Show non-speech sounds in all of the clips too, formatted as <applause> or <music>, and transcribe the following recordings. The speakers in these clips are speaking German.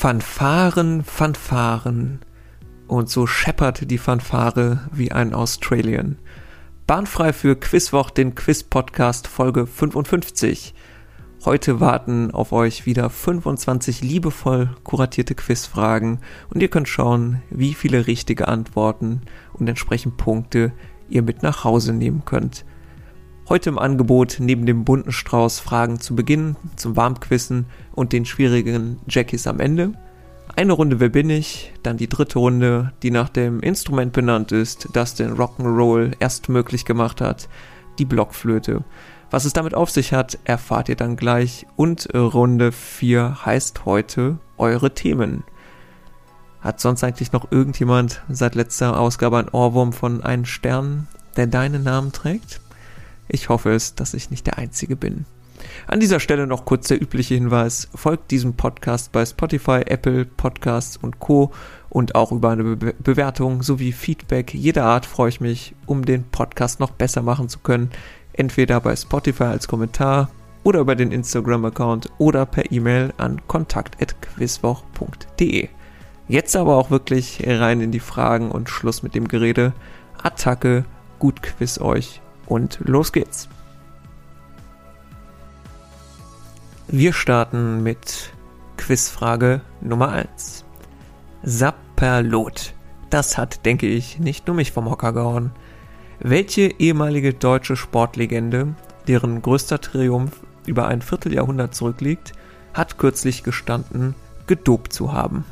Fanfaren, Fanfaren. Und so scheppert die Fanfare wie ein Australian. Bahnfrei für Quizwoch, den Quiz-Podcast Folge 55. Heute warten auf euch wieder 25 liebevoll kuratierte Quizfragen und ihr könnt schauen, wie viele richtige Antworten und entsprechend Punkte ihr mit nach Hause nehmen könnt. Heute im Angebot neben dem bunten Strauß Fragen zu Beginn, zum Warmquissen und den schwierigen Jackies am Ende. Eine Runde Wer bin ich, dann die dritte Runde, die nach dem Instrument benannt ist, das den Rock'n'Roll erst möglich gemacht hat, die Blockflöte. Was es damit auf sich hat, erfahrt ihr dann gleich. Und Runde 4 heißt heute eure Themen. Hat sonst eigentlich noch irgendjemand seit letzter Ausgabe ein Ohrwurm von einem Stern, der deinen Namen trägt? Ich hoffe es, dass ich nicht der Einzige bin. An dieser Stelle noch kurz der übliche Hinweis. Folgt diesem Podcast bei Spotify, Apple Podcasts und Co. Und auch über eine Be Bewertung sowie Feedback jeder Art freue ich mich, um den Podcast noch besser machen zu können. Entweder bei Spotify als Kommentar oder über den Instagram-Account oder per E-Mail an kontakt.quizwoch.de. Jetzt aber auch wirklich rein in die Fragen und Schluss mit dem Gerede. Attacke, gut quiz euch und los geht's. Wir starten mit Quizfrage Nummer 1. Sapperlot. Das hat, denke ich, nicht nur mich vom Hocker gehauen. Welche ehemalige deutsche Sportlegende, deren größter Triumph über ein Vierteljahrhundert zurückliegt, hat kürzlich gestanden, gedopt zu haben?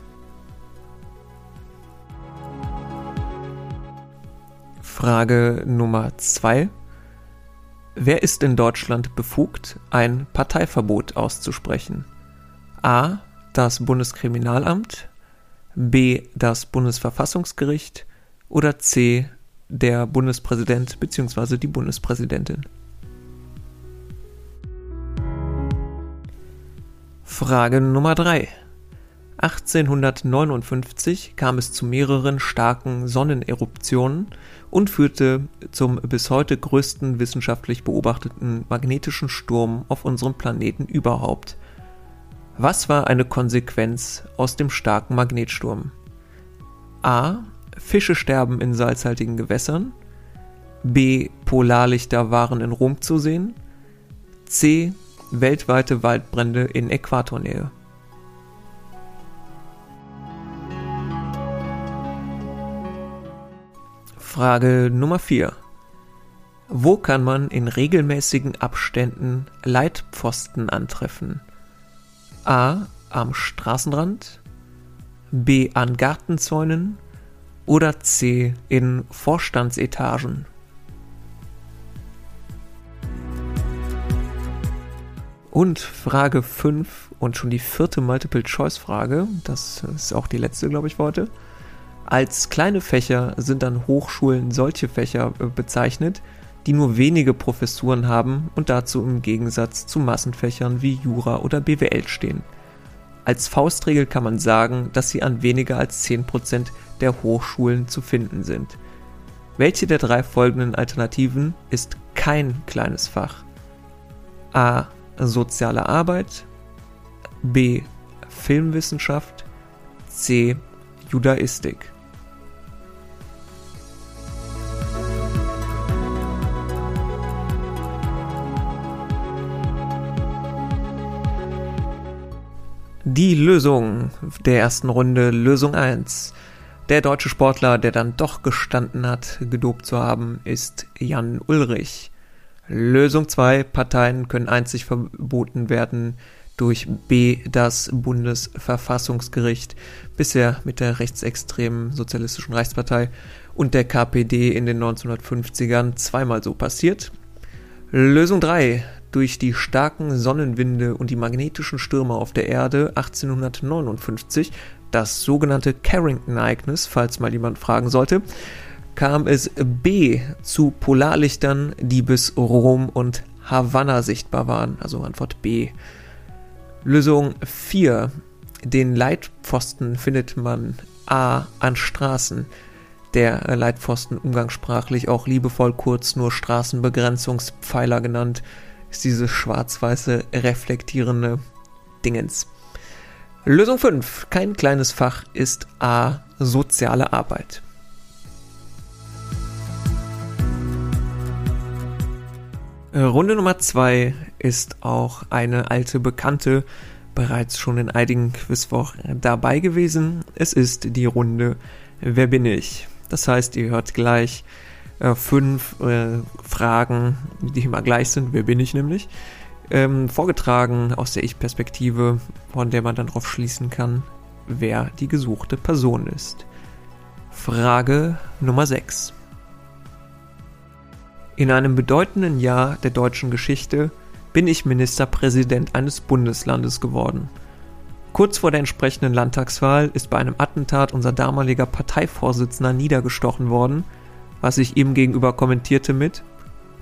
Frage Nummer 2. Wer ist in Deutschland befugt, ein Parteiverbot auszusprechen? A. Das Bundeskriminalamt, B. Das Bundesverfassungsgericht oder C. Der Bundespräsident bzw. die Bundespräsidentin. Frage Nummer 3. 1859 kam es zu mehreren starken Sonneneruptionen und führte zum bis heute größten wissenschaftlich beobachteten magnetischen Sturm auf unserem Planeten überhaupt. Was war eine Konsequenz aus dem starken Magnetsturm? A. Fische sterben in salzhaltigen Gewässern. B. Polarlichter waren in Rom zu sehen. C. Weltweite Waldbrände in Äquatornähe. Frage Nummer 4. Wo kann man in regelmäßigen Abständen Leitpfosten antreffen? A. Am Straßenrand, B. An Gartenzäunen oder C. In Vorstandsetagen? Und Frage 5 und schon die vierte Multiple-Choice-Frage, das ist auch die letzte, glaube ich, für heute. Als kleine Fächer sind an Hochschulen solche Fächer äh, bezeichnet, die nur wenige Professuren haben und dazu im Gegensatz zu Massenfächern wie Jura oder BWL stehen. Als Faustregel kann man sagen, dass sie an weniger als 10% der Hochschulen zu finden sind. Welche der drei folgenden Alternativen ist kein kleines Fach? A. Soziale Arbeit B. Filmwissenschaft C. Judaistik Die Lösung der ersten Runde, Lösung 1. Der deutsche Sportler, der dann doch gestanden hat, gedopt zu haben, ist Jan Ulrich. Lösung 2. Parteien können einzig verboten werden durch B. das Bundesverfassungsgericht, bisher mit der rechtsextremen Sozialistischen Reichspartei und der KPD in den 1950ern zweimal so passiert. Lösung 3 durch die starken Sonnenwinde und die magnetischen Stürme auf der Erde 1859, das sogenannte Carrington-Ereignis, falls mal jemand fragen sollte, kam es B zu Polarlichtern, die bis Rom und Havanna sichtbar waren. Also Antwort B. Lösung 4. Den Leitpfosten findet man A an Straßen. Der Leitpfosten umgangssprachlich auch liebevoll kurz nur Straßenbegrenzungspfeiler genannt ist dieses schwarz-weiße reflektierende Dingens. Lösung 5. Kein kleines Fach ist A. Soziale Arbeit. Äh, Runde Nummer 2 ist auch eine alte Bekannte, bereits schon in einigen Quizwochen dabei gewesen. Es ist die Runde Wer bin ich? Das heißt, ihr hört gleich äh, fünf äh, Fragen, die immer gleich sind. Wer bin ich nämlich? Ähm, vorgetragen aus der Ich-Perspektive, von der man dann darauf schließen kann, wer die gesuchte Person ist. Frage Nummer 6. In einem bedeutenden Jahr der deutschen Geschichte bin ich Ministerpräsident eines Bundeslandes geworden. Kurz vor der entsprechenden Landtagswahl ist bei einem Attentat unser damaliger Parteivorsitzender niedergestochen worden, was ich ihm gegenüber kommentierte mit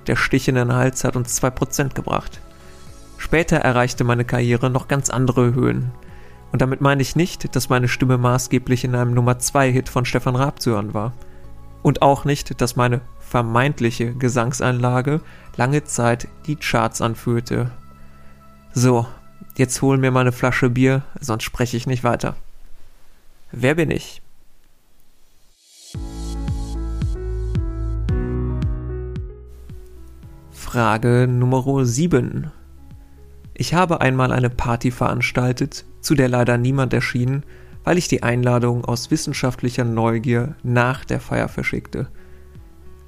Der Stich in den Hals hat uns 2% gebracht. Später erreichte meine Karriere noch ganz andere Höhen. Und damit meine ich nicht, dass meine Stimme maßgeblich in einem Nummer 2 Hit von Stefan Raab zu hören war. Und auch nicht, dass meine vermeintliche Gesangseinlage lange Zeit die Charts anführte. So, jetzt holen mir mal eine Flasche Bier, sonst spreche ich nicht weiter. Wer bin ich? Frage Nummer 7. Ich habe einmal eine Party veranstaltet, zu der leider niemand erschien, weil ich die Einladung aus wissenschaftlicher Neugier nach der Feier verschickte.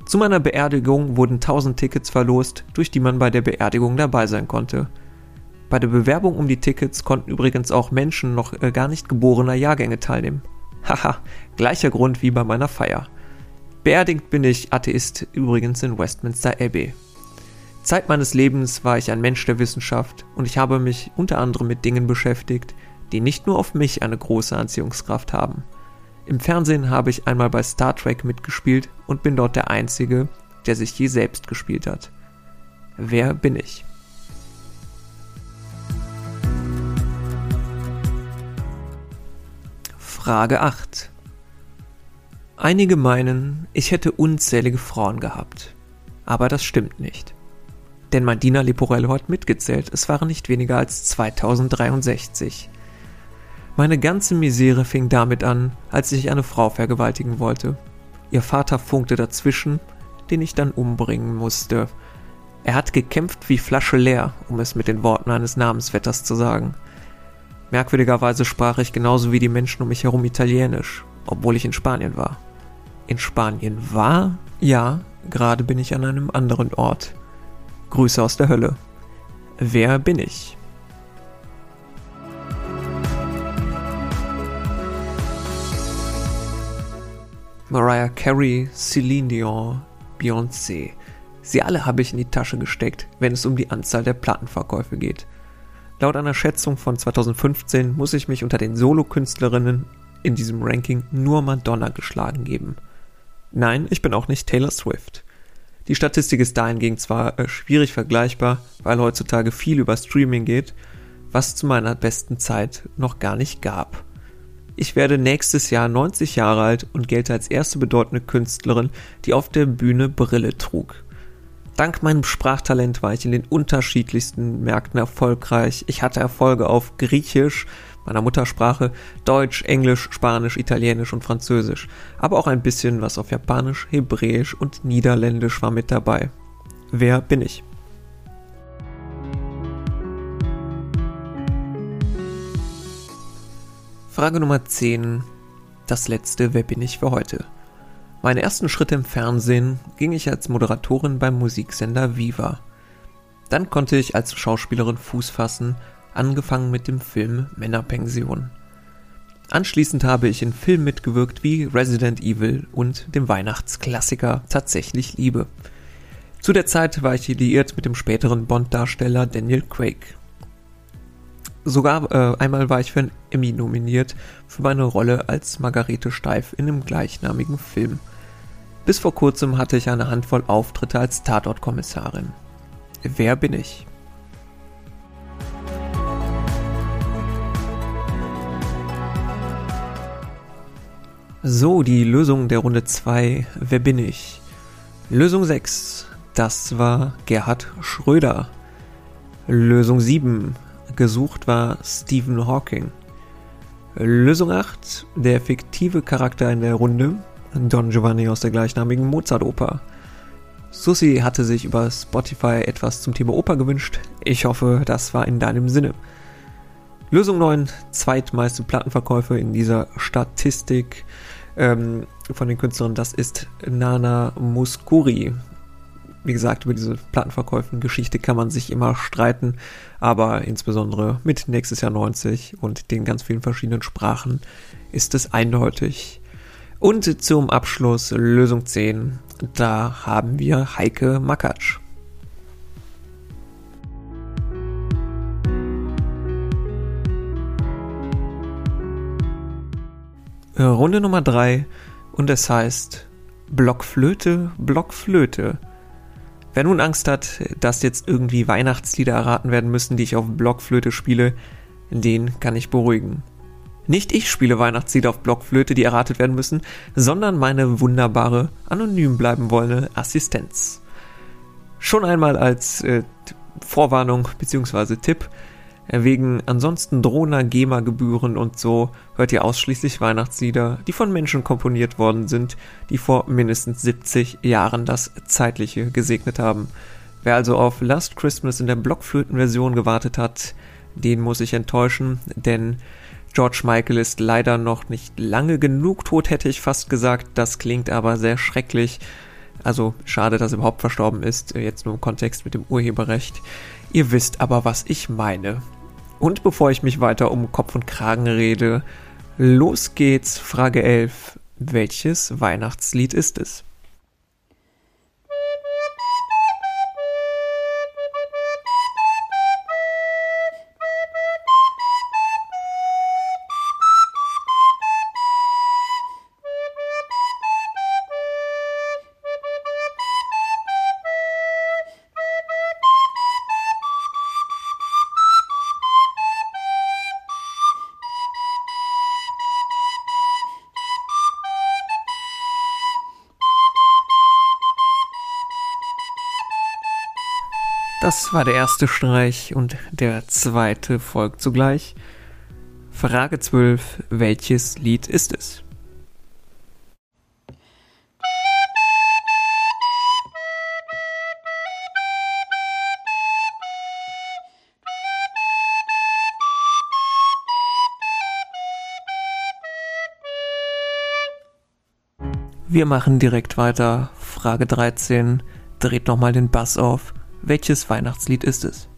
Zu meiner Beerdigung wurden 1000 Tickets verlost, durch die man bei der Beerdigung dabei sein konnte. Bei der Bewerbung um die Tickets konnten übrigens auch Menschen noch äh, gar nicht geborener Jahrgänge teilnehmen. <laughs> Haha, gleicher Grund wie bei meiner Feier. Beerdigt bin ich Atheist übrigens in Westminster Abbey. Zeit meines Lebens war ich ein Mensch der Wissenschaft und ich habe mich unter anderem mit Dingen beschäftigt, die nicht nur auf mich eine große Anziehungskraft haben. Im Fernsehen habe ich einmal bei Star Trek mitgespielt und bin dort der Einzige, der sich je selbst gespielt hat. Wer bin ich? Frage 8. Einige meinen, ich hätte unzählige Frauen gehabt. Aber das stimmt nicht. Denn mein Diener Leporello hat mitgezählt, es waren nicht weniger als 2063. Meine ganze Misere fing damit an, als ich eine Frau vergewaltigen wollte. Ihr Vater funkte dazwischen, den ich dann umbringen musste. Er hat gekämpft wie Flasche leer, um es mit den Worten eines Namensvetters zu sagen. Merkwürdigerweise sprach ich genauso wie die Menschen um mich herum Italienisch, obwohl ich in Spanien war. In Spanien war? Ja, gerade bin ich an einem anderen Ort. Grüße aus der Hölle. Wer bin ich? Mariah Carey, Celine Dion, Beyoncé. Sie alle habe ich in die Tasche gesteckt, wenn es um die Anzahl der Plattenverkäufe geht. Laut einer Schätzung von 2015 muss ich mich unter den Solokünstlerinnen in diesem Ranking nur Madonna geschlagen geben. Nein, ich bin auch nicht Taylor Swift. Die Statistik ist dahingegen zwar äh, schwierig vergleichbar, weil heutzutage viel über Streaming geht, was zu meiner besten Zeit noch gar nicht gab. Ich werde nächstes Jahr 90 Jahre alt und gelte als erste bedeutende Künstlerin, die auf der Bühne Brille trug. Dank meinem Sprachtalent war ich in den unterschiedlichsten Märkten erfolgreich. Ich hatte Erfolge auf Griechisch, meiner Muttersprache, Deutsch, Englisch, Spanisch, Italienisch und Französisch, aber auch ein bisschen was auf Japanisch, Hebräisch und Niederländisch war mit dabei. Wer bin ich? Frage Nummer 10. Das letzte Wer bin ich für heute? Meine ersten Schritte im Fernsehen ging ich als Moderatorin beim Musiksender Viva. Dann konnte ich als Schauspielerin Fuß fassen, angefangen mit dem Film Männerpension. Anschließend habe ich in Filmen mitgewirkt wie Resident Evil und dem Weihnachtsklassiker Tatsächlich Liebe. Zu der Zeit war ich liiert mit dem späteren Bond-Darsteller Daniel Craig. Sogar äh, einmal war ich für einen Emmy nominiert für meine Rolle als Margarete Steif in dem gleichnamigen Film. Bis vor kurzem hatte ich eine Handvoll Auftritte als Tatortkommissarin. Wer bin ich? So, die Lösung der Runde 2. Wer bin ich? Lösung 6. Das war Gerhard Schröder. Lösung 7 gesucht war Stephen Hawking. Lösung 8. Der fiktive Charakter in der Runde. Don Giovanni aus der gleichnamigen Mozart-Oper. Susi hatte sich über Spotify etwas zum Thema Oper gewünscht. Ich hoffe, das war in deinem Sinne. Lösung 9, zweitmeiste Plattenverkäufe in dieser Statistik ähm, von den Künstlern, das ist Nana Muscuri. Wie gesagt, über diese Plattenverkäufen-Geschichte kann man sich immer streiten, aber insbesondere mit nächstes Jahr 90 und den ganz vielen verschiedenen Sprachen ist es eindeutig. Und zum Abschluss Lösung 10, da haben wir Heike Makatsch. Runde Nummer 3 und es heißt Blockflöte, Blockflöte. Wer nun Angst hat, dass jetzt irgendwie Weihnachtslieder erraten werden müssen, die ich auf Blockflöte spiele, den kann ich beruhigen. Nicht ich spiele Weihnachtslieder auf Blockflöte, die erratet werden müssen, sondern meine wunderbare, anonym bleiben wollende Assistenz. Schon einmal als äh, Vorwarnung bzw. Tipp, Wegen ansonsten drohender GEMA-Gebühren und so hört ihr ausschließlich Weihnachtslieder, die von Menschen komponiert worden sind, die vor mindestens 70 Jahren das Zeitliche gesegnet haben. Wer also auf Last Christmas in der Blockflöten-Version gewartet hat, den muss ich enttäuschen, denn George Michael ist leider noch nicht lange genug tot, hätte ich fast gesagt. Das klingt aber sehr schrecklich. Also schade, dass er überhaupt verstorben ist, jetzt nur im Kontext mit dem Urheberrecht. Ihr wisst aber, was ich meine. Und bevor ich mich weiter um Kopf und Kragen rede, los geht's, Frage 11. Welches Weihnachtslied ist es? Das war der erste Streich und der zweite folgt zugleich. Frage 12. Welches Lied ist es? Wir machen direkt weiter. Frage 13. Dreht nochmal den Bass auf. Welches Weihnachtslied ist es?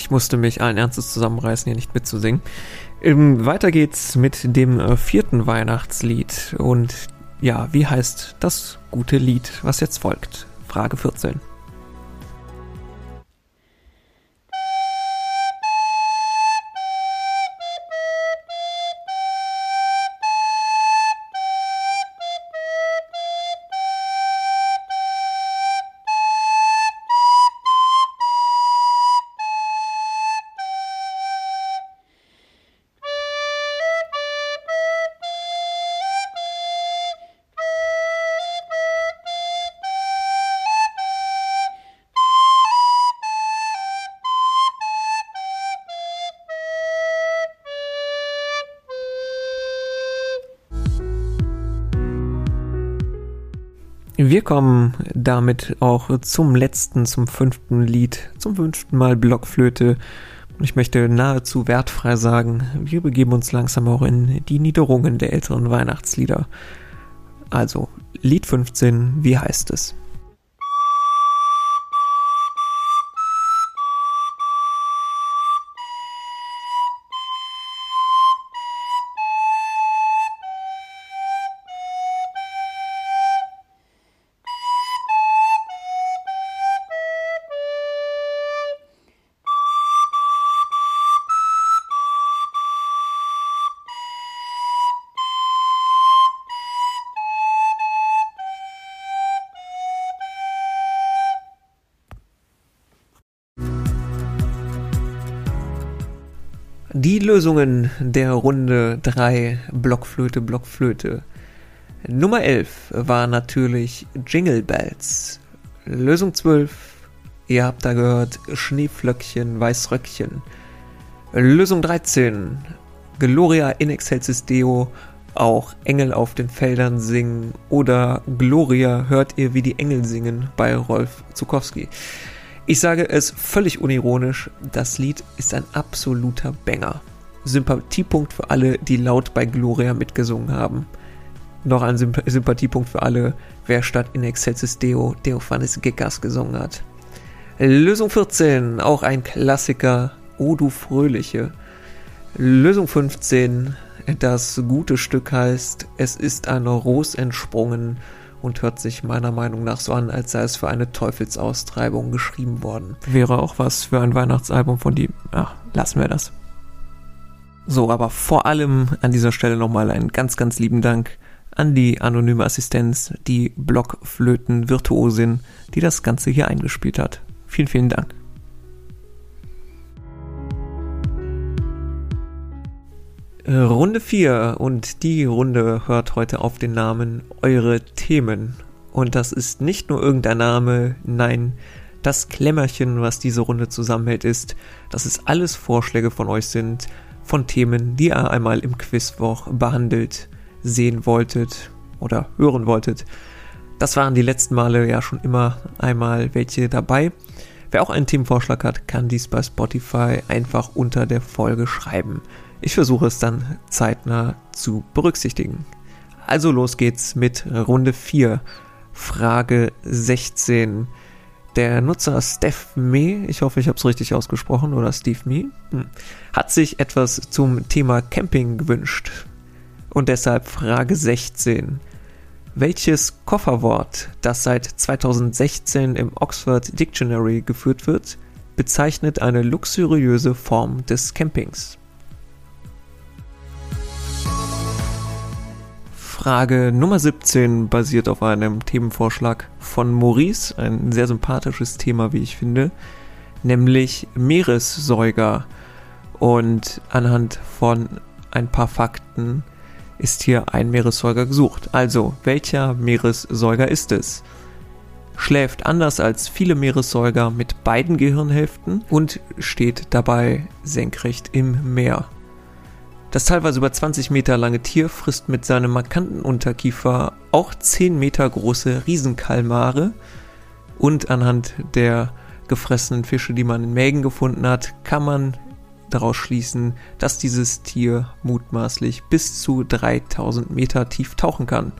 Ich musste mich allen Ernstes zusammenreißen, hier nicht mitzusingen. Ähm, weiter geht's mit dem äh, vierten Weihnachtslied. Und ja, wie heißt das gute Lied, was jetzt folgt? Frage 14. Wir kommen damit auch zum letzten, zum fünften Lied, zum fünften Mal Blockflöte. Ich möchte nahezu wertfrei sagen, wir begeben uns langsam auch in die Niederungen der älteren Weihnachtslieder. Also, Lied 15, wie heißt es? Die Lösungen der Runde 3 Blockflöte, Blockflöte. Nummer 11 war natürlich Jingle Bells. Lösung 12, ihr habt da gehört, Schneeflöckchen, Weißröckchen. Lösung 13, Gloria in excelsis Deo, auch Engel auf den Feldern singen oder Gloria hört ihr, wie die Engel singen bei Rolf Zukowski. Ich sage es völlig unironisch, das Lied ist ein absoluter Banger. Sympathiepunkt für alle, die laut bei Gloria mitgesungen haben. Noch ein Symp Sympathiepunkt für alle, wer statt in excelsis Deo Deophanes Gekas gesungen hat. Lösung 14, auch ein Klassiker, O du Fröhliche. Lösung 15, das gute Stück heißt Es ist ein Ros entsprungen und hört sich meiner Meinung nach so an, als sei es für eine Teufelsaustreibung geschrieben worden. Wäre auch was für ein Weihnachtsalbum von die. Ach, lassen wir das. So, aber vor allem an dieser Stelle nochmal einen ganz, ganz lieben Dank an die anonyme Assistenz, die Blockflöten-Virtuosin, die das Ganze hier eingespielt hat. Vielen, vielen Dank. Runde 4 und die Runde hört heute auf den Namen Eure Themen. Und das ist nicht nur irgendein Name, nein, das Klemmerchen, was diese Runde zusammenhält, ist, dass es alles Vorschläge von euch sind, von Themen, die ihr einmal im Quizwoch behandelt sehen wolltet oder hören wolltet. Das waren die letzten Male ja schon immer einmal welche dabei. Wer auch einen Themenvorschlag hat, kann dies bei Spotify einfach unter der Folge schreiben. Ich versuche es dann zeitnah zu berücksichtigen. Also los geht's mit Runde 4. Frage 16. Der Nutzer Steph Me, ich hoffe, ich habe es richtig ausgesprochen, oder Steve Me, hm, hat sich etwas zum Thema Camping gewünscht. Und deshalb Frage 16. Welches Kofferwort, das seit 2016 im Oxford Dictionary geführt wird, bezeichnet eine luxuriöse Form des Campings? Frage Nummer 17 basiert auf einem Themenvorschlag von Maurice, ein sehr sympathisches Thema, wie ich finde, nämlich Meeressäuger. Und anhand von ein paar Fakten ist hier ein Meeressäuger gesucht. Also, welcher Meeressäuger ist es? Schläft anders als viele Meeressäuger mit beiden Gehirnhälften und steht dabei senkrecht im Meer. Das teilweise über 20 Meter lange Tier frisst mit seinem markanten Unterkiefer auch 10 Meter große Riesenkalmare und anhand der gefressenen Fische, die man in Mägen gefunden hat, kann man daraus schließen, dass dieses Tier mutmaßlich bis zu 3000 Meter tief tauchen kann.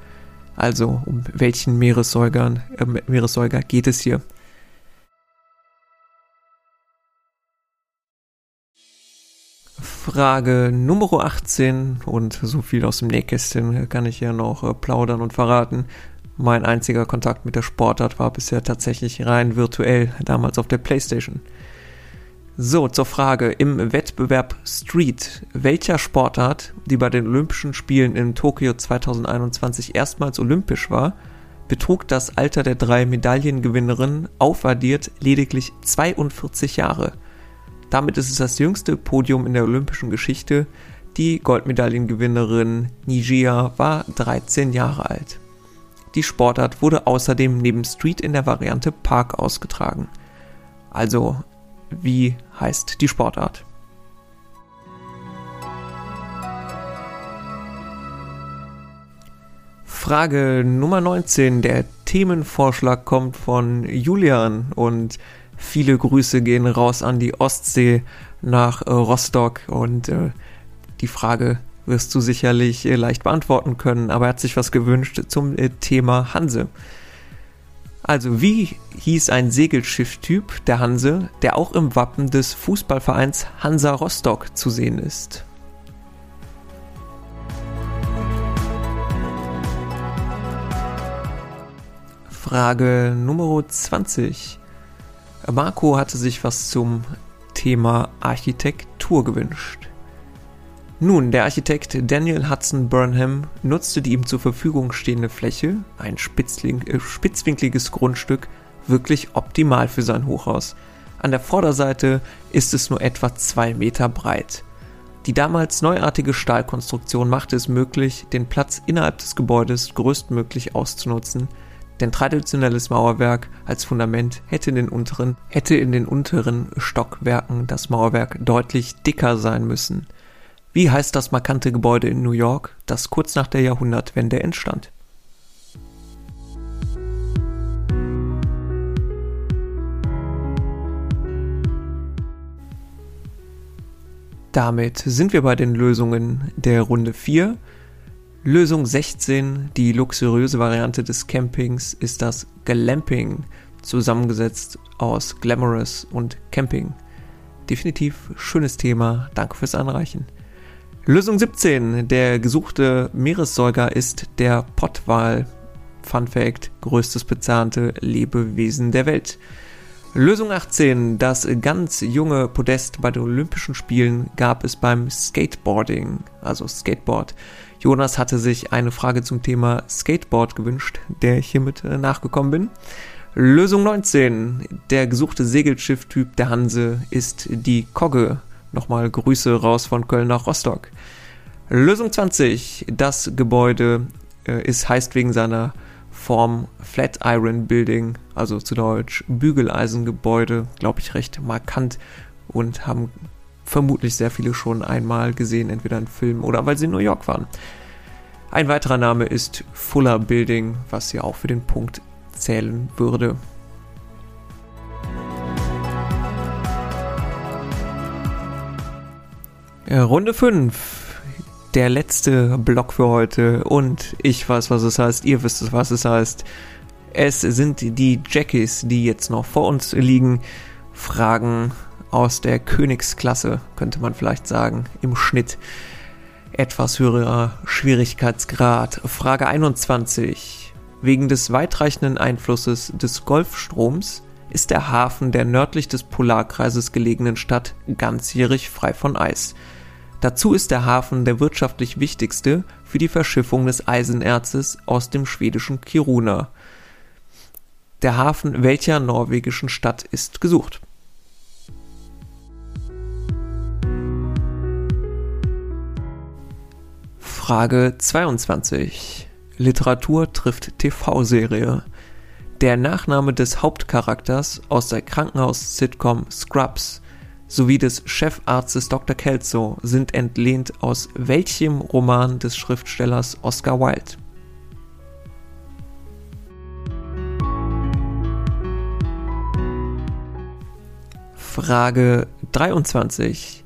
Also um welchen Meeressäugern, äh, Meeressäuger geht es hier? Frage Nummer 18 und so viel aus dem Nähkästchen kann ich ja noch äh, plaudern und verraten. Mein einziger Kontakt mit der Sportart war bisher tatsächlich rein virtuell, damals auf der Playstation. So, zur Frage im Wettbewerb Street. Welcher Sportart, die bei den Olympischen Spielen in Tokio 2021 erstmals olympisch war, betrug das Alter der drei Medaillengewinnerin aufaddiert lediglich 42 Jahre – damit ist es das jüngste Podium in der olympischen Geschichte. Die Goldmedaillengewinnerin Nigia war 13 Jahre alt. Die Sportart wurde außerdem neben Street in der Variante Park ausgetragen. Also, wie heißt die Sportart? Frage Nummer 19. Der Themenvorschlag kommt von Julian und Viele Grüße gehen raus an die Ostsee nach äh, Rostock und äh, die Frage wirst du sicherlich äh, leicht beantworten können, aber er hat sich was gewünscht zum äh, Thema Hanse. Also, wie hieß ein Segelschifftyp der Hanse, der auch im Wappen des Fußballvereins Hansa Rostock zu sehen ist? Frage Nummer 20. Marco hatte sich was zum Thema Architektur gewünscht. Nun, der Architekt Daniel Hudson Burnham nutzte die ihm zur Verfügung stehende Fläche, ein äh, spitzwinkliges Grundstück, wirklich optimal für sein Hochhaus. An der Vorderseite ist es nur etwa zwei Meter breit. Die damals neuartige Stahlkonstruktion machte es möglich, den Platz innerhalb des Gebäudes größtmöglich auszunutzen, denn traditionelles Mauerwerk als Fundament hätte in den unteren, hätte in den unteren Stockwerken das Mauerwerk deutlich dicker sein müssen. Wie heißt das markante Gebäude in New York, das kurz nach der Jahrhundertwende entstand? Damit sind wir bei den Lösungen der Runde 4. Lösung 16, die luxuriöse Variante des Campings, ist das Glamping, zusammengesetzt aus Glamorous und Camping. Definitiv schönes Thema, danke fürs Anreichen. Lösung 17, der gesuchte Meeressäuger ist der Pottwal. Fun Fact, größtes bezahnte Lebewesen der Welt. Lösung 18. Das ganz junge Podest bei den Olympischen Spielen gab es beim Skateboarding, also Skateboard. Jonas hatte sich eine Frage zum Thema Skateboard gewünscht, der ich hiermit äh, nachgekommen bin. Lösung 19. Der gesuchte Segelschifftyp der Hanse ist die Kogge. Nochmal Grüße raus von Köln nach Rostock. Lösung 20. Das Gebäude äh, ist heißt wegen seiner Form Flatiron Building, also zu Deutsch Bügeleisengebäude, glaube ich, recht markant und haben vermutlich sehr viele schon einmal gesehen, entweder in Filmen oder weil sie in New York waren. Ein weiterer Name ist Fuller Building, was hier auch für den Punkt zählen würde. Runde 5 der letzte Block für heute und ich weiß, was es heißt, ihr wisst, was es heißt. Es sind die Jackies, die jetzt noch vor uns liegen. Fragen aus der Königsklasse, könnte man vielleicht sagen, im Schnitt. Etwas höherer Schwierigkeitsgrad. Frage 21. Wegen des weitreichenden Einflusses des Golfstroms ist der Hafen der nördlich des Polarkreises gelegenen Stadt ganzjährig frei von Eis. Dazu ist der Hafen der wirtschaftlich wichtigste für die Verschiffung des Eisenerzes aus dem schwedischen Kiruna. Der Hafen welcher norwegischen Stadt ist gesucht? Frage 22. Literatur trifft TV-Serie. Der Nachname des Hauptcharakters aus der Krankenhaus-Sitcom Scrubs sowie des Chefarztes Dr. Kelso sind entlehnt aus welchem Roman des Schriftstellers Oscar Wilde? Frage 23.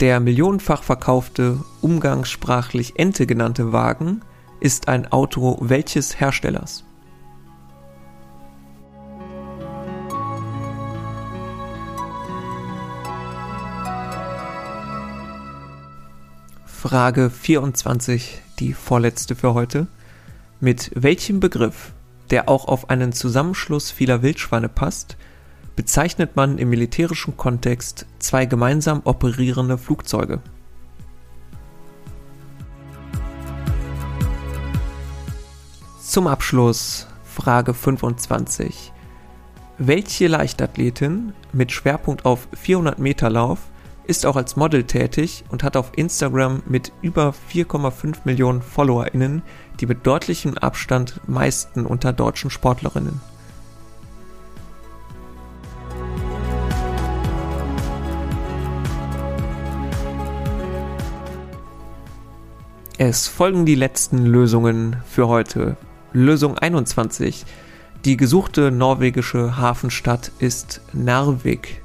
Der millionenfach verkaufte, umgangssprachlich Ente genannte Wagen ist ein Auto welches Herstellers? Frage 24, die vorletzte für heute. Mit welchem Begriff, der auch auf einen Zusammenschluss vieler Wildschweine passt, bezeichnet man im militärischen Kontext zwei gemeinsam operierende Flugzeuge? Zum Abschluss Frage 25. Welche Leichtathletin mit Schwerpunkt auf 400 Meter Lauf ist auch als Model tätig und hat auf Instagram mit über 4,5 Millionen FollowerInnen die mit deutlichem Abstand meisten unter deutschen Sportlerinnen. Es folgen die letzten Lösungen für heute. Lösung 21. Die gesuchte norwegische Hafenstadt ist Narvik.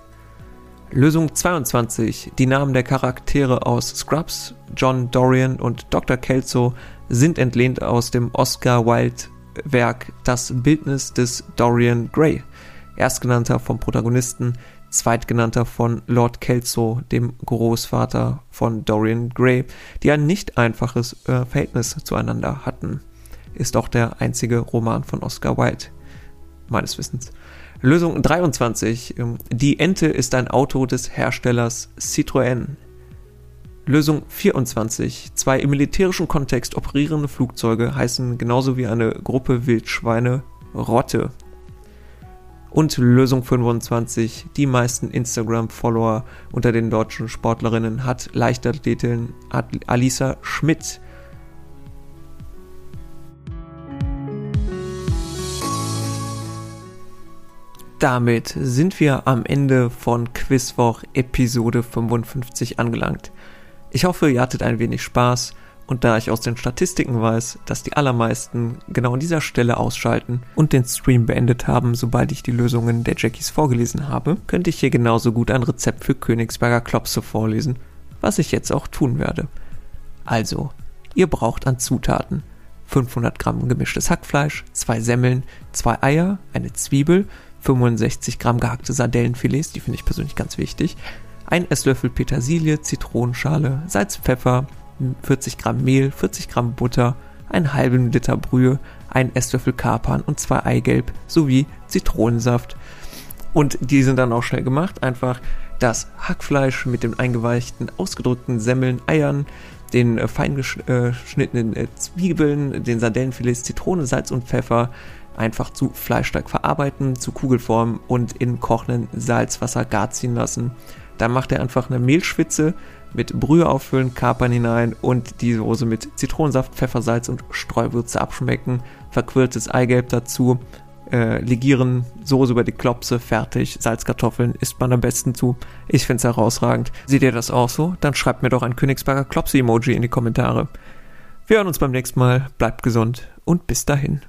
Lösung 22. Die Namen der Charaktere aus Scrubs, John Dorian und Dr. Kelso sind entlehnt aus dem Oscar Wilde Werk Das Bildnis des Dorian Gray. Erstgenannter vom Protagonisten, zweitgenannter von Lord Kelso, dem Großvater von Dorian Gray, die ein nicht einfaches äh, Verhältnis zueinander hatten. Ist auch der einzige Roman von Oscar Wilde, meines Wissens. Lösung 23. Ähm, die Ente ist ein Auto des Herstellers Citroën. Lösung 24. Zwei im militärischen Kontext operierende Flugzeuge heißen genauso wie eine Gruppe Wildschweine Rotte. Und Lösung 25, die meisten Instagram-Follower unter den deutschen Sportlerinnen hat Leichtathletin Alisa Schmidt. Damit sind wir am Ende von Quizwoch Episode 55 angelangt. Ich hoffe, ihr hattet ein wenig Spaß und da ich aus den Statistiken weiß, dass die allermeisten genau an dieser Stelle ausschalten und den Stream beendet haben, sobald ich die Lösungen der Jackies vorgelesen habe, könnte ich hier genauso gut ein Rezept für Königsberger Klopse vorlesen, was ich jetzt auch tun werde. Also, ihr braucht an Zutaten 500 Gramm gemischtes Hackfleisch, zwei Semmeln, zwei Eier, eine Zwiebel, 65 Gramm gehackte Sardellenfilets, die finde ich persönlich ganz wichtig, ein Esslöffel Petersilie, Zitronenschale, Salz, Pfeffer, 40 Gramm Mehl, 40 Gramm Butter, einen halben Liter Brühe, ein Esslöffel Kapern und zwei Eigelb sowie Zitronensaft. Und die sind dann auch schnell gemacht. Einfach das Hackfleisch mit den eingeweichten, ausgedrückten Semmeln, Eiern, den äh, fein geschnittenen äh, Zwiebeln, den Sardellenfilets, Zitrone, Salz und Pfeffer einfach zu Fleischteig verarbeiten, zu Kugelform und in kochenden Salzwasser gar ziehen lassen. Dann macht er einfach eine Mehlschwitze mit Brühe auffüllen, Kapern hinein und die Soße mit Zitronensaft, Pfeffersalz und Streuwürze abschmecken. Verquirltes Eigelb dazu, äh, legieren, Soße über die Klopse, fertig. Salzkartoffeln isst man am besten zu. Ich find's herausragend. Seht ihr das auch so? Dann schreibt mir doch ein Königsberger Klopse-Emoji in die Kommentare. Wir hören uns beim nächsten Mal. Bleibt gesund und bis dahin.